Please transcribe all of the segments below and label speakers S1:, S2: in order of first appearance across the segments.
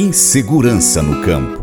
S1: Insegurança no campo.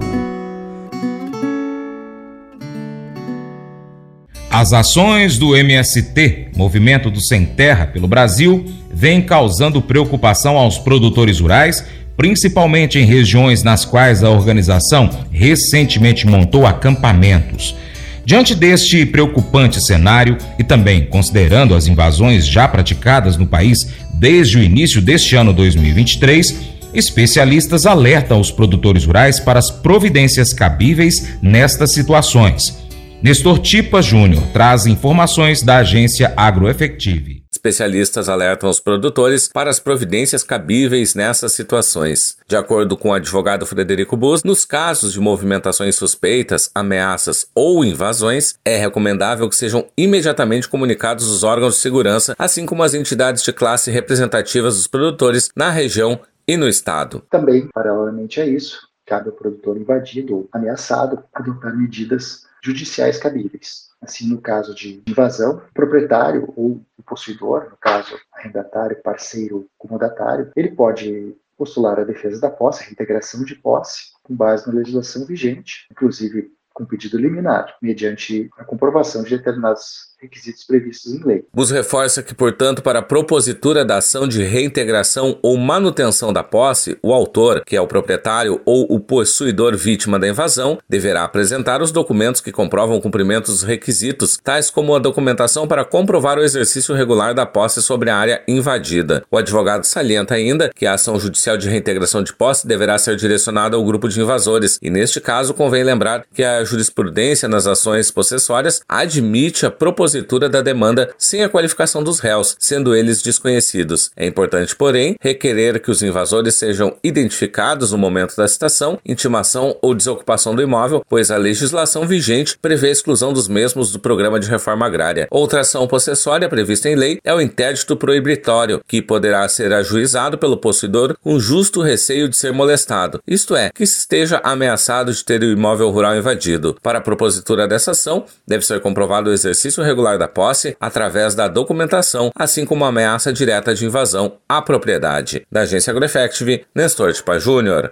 S2: As ações do MST, Movimento do Sem Terra pelo Brasil, vêm causando preocupação aos produtores rurais, principalmente em regiões nas quais a organização recentemente montou acampamentos. Diante deste preocupante cenário e também considerando as invasões já praticadas no país desde o início deste ano 2023, especialistas alertam os produtores rurais para as providências cabíveis nestas situações. Nestor Tipa Júnior traz informações da agência Agroefective.
S3: Especialistas alertam os produtores para as providências cabíveis nessas situações. De acordo com o advogado Frederico Bus, nos casos de movimentações suspeitas, ameaças ou invasões, é recomendável que sejam imediatamente comunicados os órgãos de segurança, assim como as entidades de classe representativas dos produtores na região e no estado.
S4: Também, paralelamente a isso, cabe ao produtor invadido ou ameaçado adotar medidas judiciais cabíveis. Assim, no caso de invasão, o proprietário ou o possuidor, no caso arrendatário, parceiro, comodatário, ele pode postular a defesa da posse, a reintegração de posse, com base na legislação vigente, inclusive com pedido liminar, mediante a comprovação de determinados requisitos previstos em lei.
S3: Bus reforça que, portanto, para a propositura da ação de reintegração ou manutenção da posse, o autor, que é o proprietário ou o possuidor vítima da invasão, deverá apresentar os documentos que comprovam o cumprimento dos requisitos, tais como a documentação para comprovar o exercício regular da posse sobre a área invadida. O advogado salienta ainda que a ação judicial de reintegração de posse deverá ser direcionada ao grupo de invasores, e neste caso convém lembrar que a jurisprudência nas ações possessórias admite a propositura propositura da demanda sem a qualificação dos réus, sendo eles desconhecidos. É importante, porém, requerer que os invasores sejam identificados no momento da citação, intimação ou desocupação do imóvel, pois a legislação vigente prevê a exclusão dos mesmos do programa de reforma agrária. Outra ação possessória prevista em lei é o interdito proibitório, que poderá ser ajuizado pelo possuidor com justo receio de ser molestado, isto é, que esteja ameaçado de ter o imóvel rural invadido. Para a propositura dessa ação, deve ser comprovado o exercício regular regular da posse através da documentação, assim como ameaça direta de invasão à propriedade. Da agência AgroEffective, Nestor Tipa Júnior.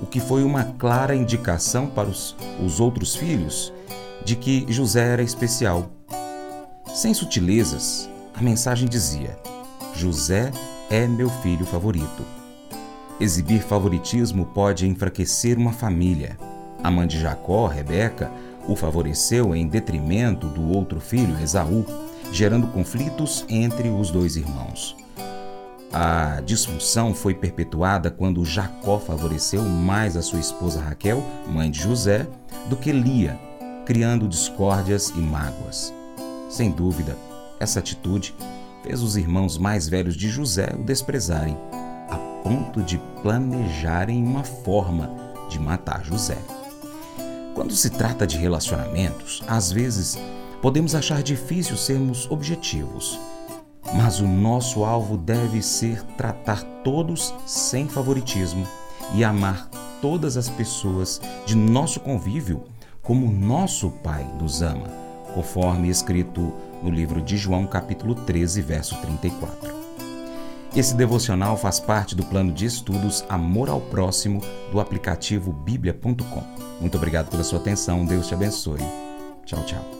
S5: o que foi uma clara indicação para os, os outros filhos de que José era especial. Sem sutilezas, a mensagem dizia: José é meu filho favorito. Exibir favoritismo pode enfraquecer uma família. A mãe de Jacó, Rebeca, o favoreceu em detrimento do outro filho, Esaú, gerando conflitos entre os dois irmãos. A disfunção foi perpetuada quando Jacó favoreceu mais a sua esposa Raquel, mãe de José, do que Lia, criando discórdias e mágoas. Sem dúvida, essa atitude fez os irmãos mais velhos de José o desprezarem, a ponto de planejarem uma forma de matar José. Quando se trata de relacionamentos, às vezes podemos achar difícil sermos objetivos mas o nosso alvo deve ser tratar todos sem favoritismo e amar todas as pessoas de nosso convívio como nosso Pai nos ama, conforme escrito no livro de João, capítulo 13, verso 34. Esse devocional faz parte do plano de estudos Amor ao Próximo do aplicativo bíblia.com. Muito obrigado pela sua atenção, Deus te abençoe. Tchau, tchau.